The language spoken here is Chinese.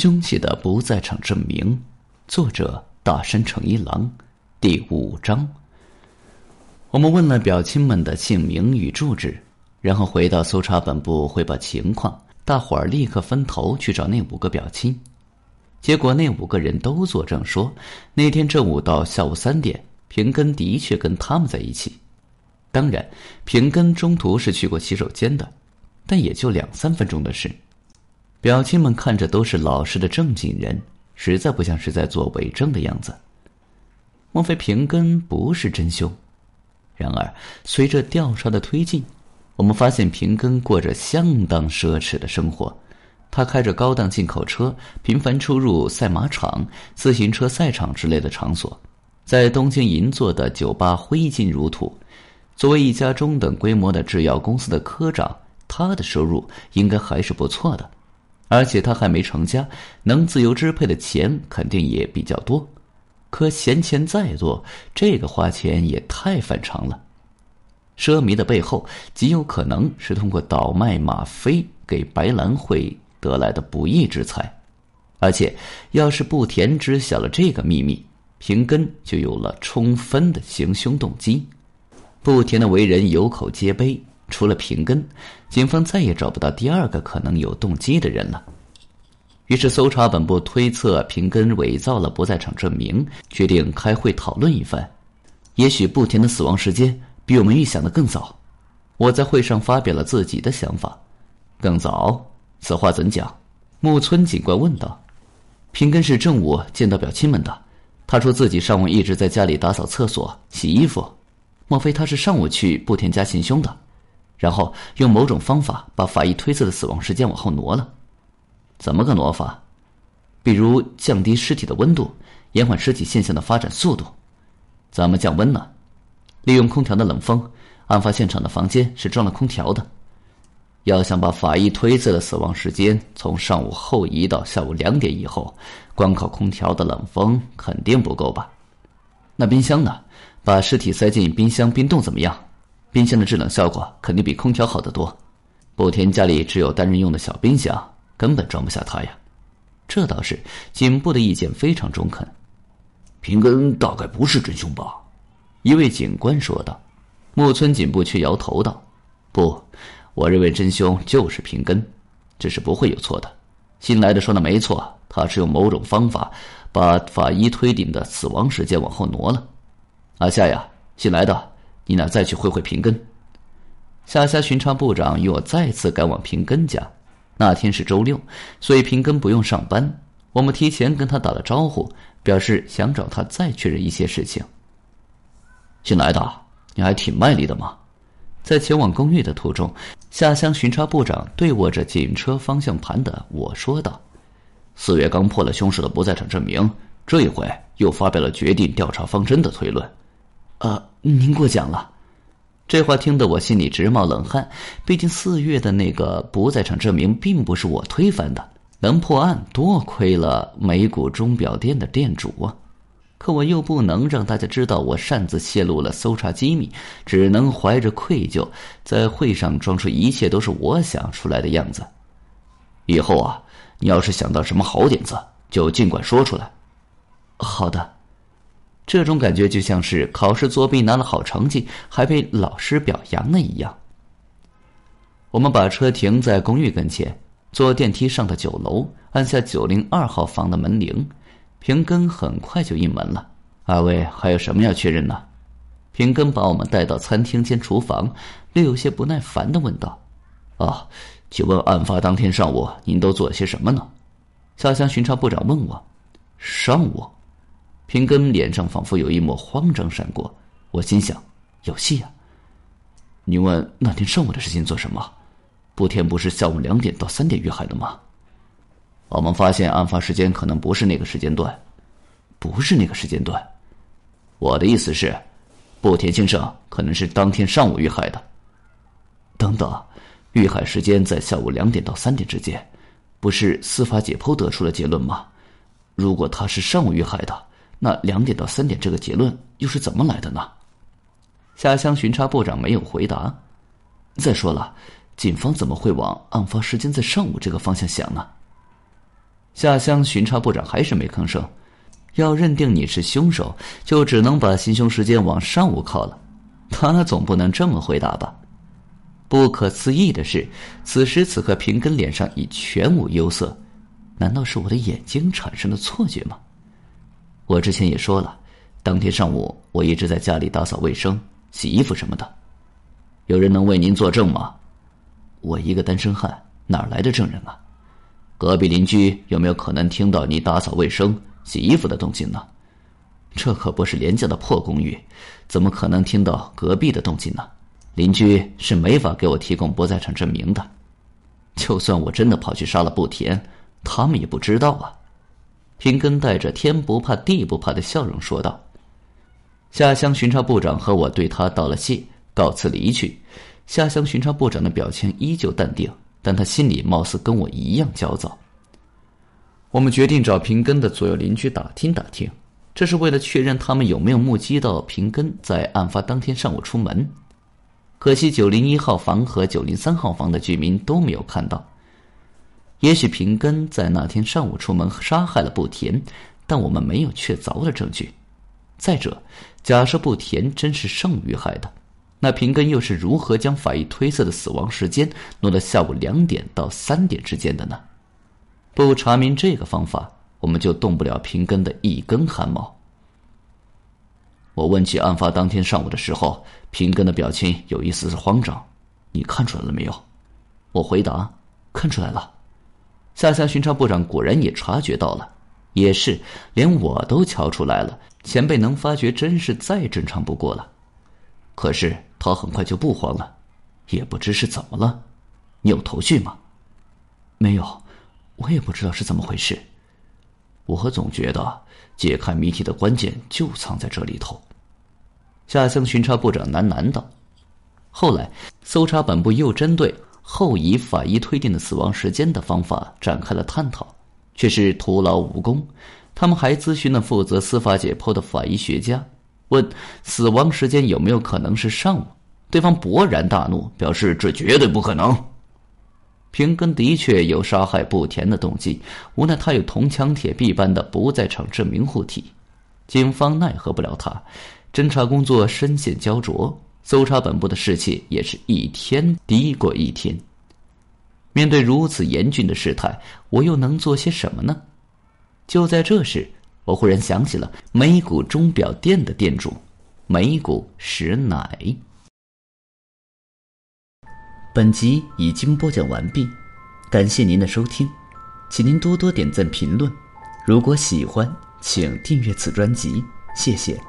凶器的不在场证明，作者大山诚一郎，第五章。我们问了表亲们的姓名与住址，然后回到搜查本部汇报情况。大伙儿立刻分头去找那五个表亲，结果那五个人都作证说，那天正午到下午三点，平根的确跟他们在一起。当然，平根中途是去过洗手间的，但也就两三分钟的事。表亲们看着都是老实的正经人，实在不像是在做伪证的样子。莫非平根不是真凶？然而，随着调查的推进，我们发现平根过着相当奢侈的生活。他开着高档进口车，频繁出入赛马场、自行车赛场之类的场所，在东京银座的酒吧挥金如土。作为一家中等规模的制药公司的科长，他的收入应该还是不错的。而且他还没成家，能自由支配的钱肯定也比较多。可闲钱再多，这个花钱也太反常了。奢靡的背后极有可能是通过倒卖吗啡给白兰会得来的不义之财。而且，要是不田知晓了这个秘密，平根就有了充分的行凶动机。不田的为人有口皆碑。除了平根，警方再也找不到第二个可能有动机的人了。于是，搜查本部推测平根伪造了不在场证明，决定开会讨论一番。也许不田的死亡时间比我们预想的更早。我在会上发表了自己的想法。更早？此话怎讲？木村警官问道。平根是正午见到表亲们的，他说自己上午一直在家里打扫厕所、洗衣服。莫非他是上午去不田家行凶的？然后用某种方法把法医推测的死亡时间往后挪了，怎么个挪法？比如降低尸体的温度，延缓尸体现象的发展速度。怎么降温呢？利用空调的冷风。案发现场的房间是装了空调的。要想把法医推测的死亡时间从上午后移到下午两点以后，光靠空调的冷风肯定不够吧？那冰箱呢？把尸体塞进冰箱冰冻怎么样？冰箱的制冷效果肯定比空调好得多。不田家里只有单人用的小冰箱，根本装不下他呀。这倒是，警部的意见非常中肯。平根大概不是真凶吧？一位警官说道。木村警部却摇头道：“不，我认为真凶就是平根，这是不会有错的。新来的说的没错，他是用某种方法把法医推定的死亡时间往后挪了。阿夏呀，新来的。”你俩再去会会平根。下辖巡查部长与我再次赶往平根家。那天是周六，所以平根不用上班。我们提前跟他打了招呼，表示想找他再确认一些事情。新来的，你还挺卖力的嘛！在前往公寓的途中，下乡巡查部长对握着警车方向盘的我说道：“四月刚破了凶手的不在场证明，这一回又发表了决定调查方针的推论。”呃，您过奖了。这话听得我心里直冒冷汗。毕竟四月的那个不在场证明并不是我推翻的，能破案多亏了美谷钟表店的店主啊！可我又不能让大家知道我擅自泄露了搜查机密，只能怀着愧疚，在会上装出一切都是我想出来的样子。以后啊，你要是想到什么好点子，就尽管说出来。好的。这种感觉就像是考试作弊拿了好成绩还被老师表扬了一样。我们把车停在公寓跟前，坐电梯上到九楼，按下九零二号房的门铃。平根很快就应门了。二位还有什么要确认呢？平根把我们带到餐厅兼厨房，略有些不耐烦的问道：“啊，请问案发当天上午您都做了些什么呢？”下乡巡查部长问我：“上午。”平根脸上仿佛有一抹慌张闪过，我心想：有戏啊！你问那天上午的事情做什么？不田不是下午两点到三点遇害的吗？我们发现案发时间可能不是那个时间段，不是那个时间段。我的意思是，不田先生可能是当天上午遇害的。等等，遇害时间在下午两点到三点之间，不是司法解剖得出了结论吗？如果他是上午遇害的。那两点到三点这个结论又是怎么来的呢？下乡巡查部长没有回答。再说了，警方怎么会往案发时间在上午这个方向想呢？下乡巡查部长还是没吭声。要认定你是凶手，就只能把行凶时间往上午靠了。他总不能这么回答吧？不可思议的是，此时此刻平根脸上已全无忧色。难道是我的眼睛产生了错觉吗？我之前也说了，当天上午我一直在家里打扫卫生、洗衣服什么的。有人能为您作证吗？我一个单身汉，哪来的证人啊？隔壁邻居有没有可能听到你打扫卫生、洗衣服的动静呢？这可不是廉价的破公寓，怎么可能听到隔壁的动静呢？邻居是没法给我提供不在场证明的。就算我真的跑去杀了布田，他们也不知道啊。平根带着天不怕地不怕的笑容说道。下乡巡查部长和我对他道了谢。告辞离去，下乡巡查部长的表情依旧淡定，但他心里貌似跟我一样焦躁。我们决定找平根的左右邻居打听打听，这是为了确认他们有没有目击到平根在案发当天上午出门。可惜九零一号房和九零三号房的居民都没有看到。也许平根在那天上午出门杀害了不田，但我们没有确凿的证据。再者，假设不田真是上午遇害的。那平根又是如何将法医推测的死亡时间挪到下午两点到三点之间的呢？不查明这个方法，我们就动不了平根的一根汗毛。我问起案发当天上午的时候，平根的表情有一丝丝慌张，你看出来了没有？我回答：看出来了。下乡巡查部长果然也察觉到了，也是，连我都瞧出来了。前辈能发觉，真是再正常不过了。可是他很快就不慌了，也不知是怎么了。你有头绪吗？没有，我也不知道是怎么回事。我总觉得解开谜题的关键就藏在这里头。下乡巡查部长喃喃道。后来，搜查本部又针对后以法医推定的死亡时间的方法展开了探讨，却是徒劳无功。他们还咨询了负责司法解剖的法医学家。问死亡时间有没有可能是上午？对方勃然大怒，表示这绝对不可能。平根的确有杀害不田的动机，无奈他有铜墙铁壁般的不在场证明护体，警方奈何不了他。侦查工作深陷焦灼，搜查本部的士气也是一天低过一天。面对如此严峻的事态，我又能做些什么呢？就在这时。我忽然想起了美谷钟表店的店主，美谷实乃。本集已经播讲完毕，感谢您的收听，请您多多点赞评论。如果喜欢，请订阅此专辑，谢谢。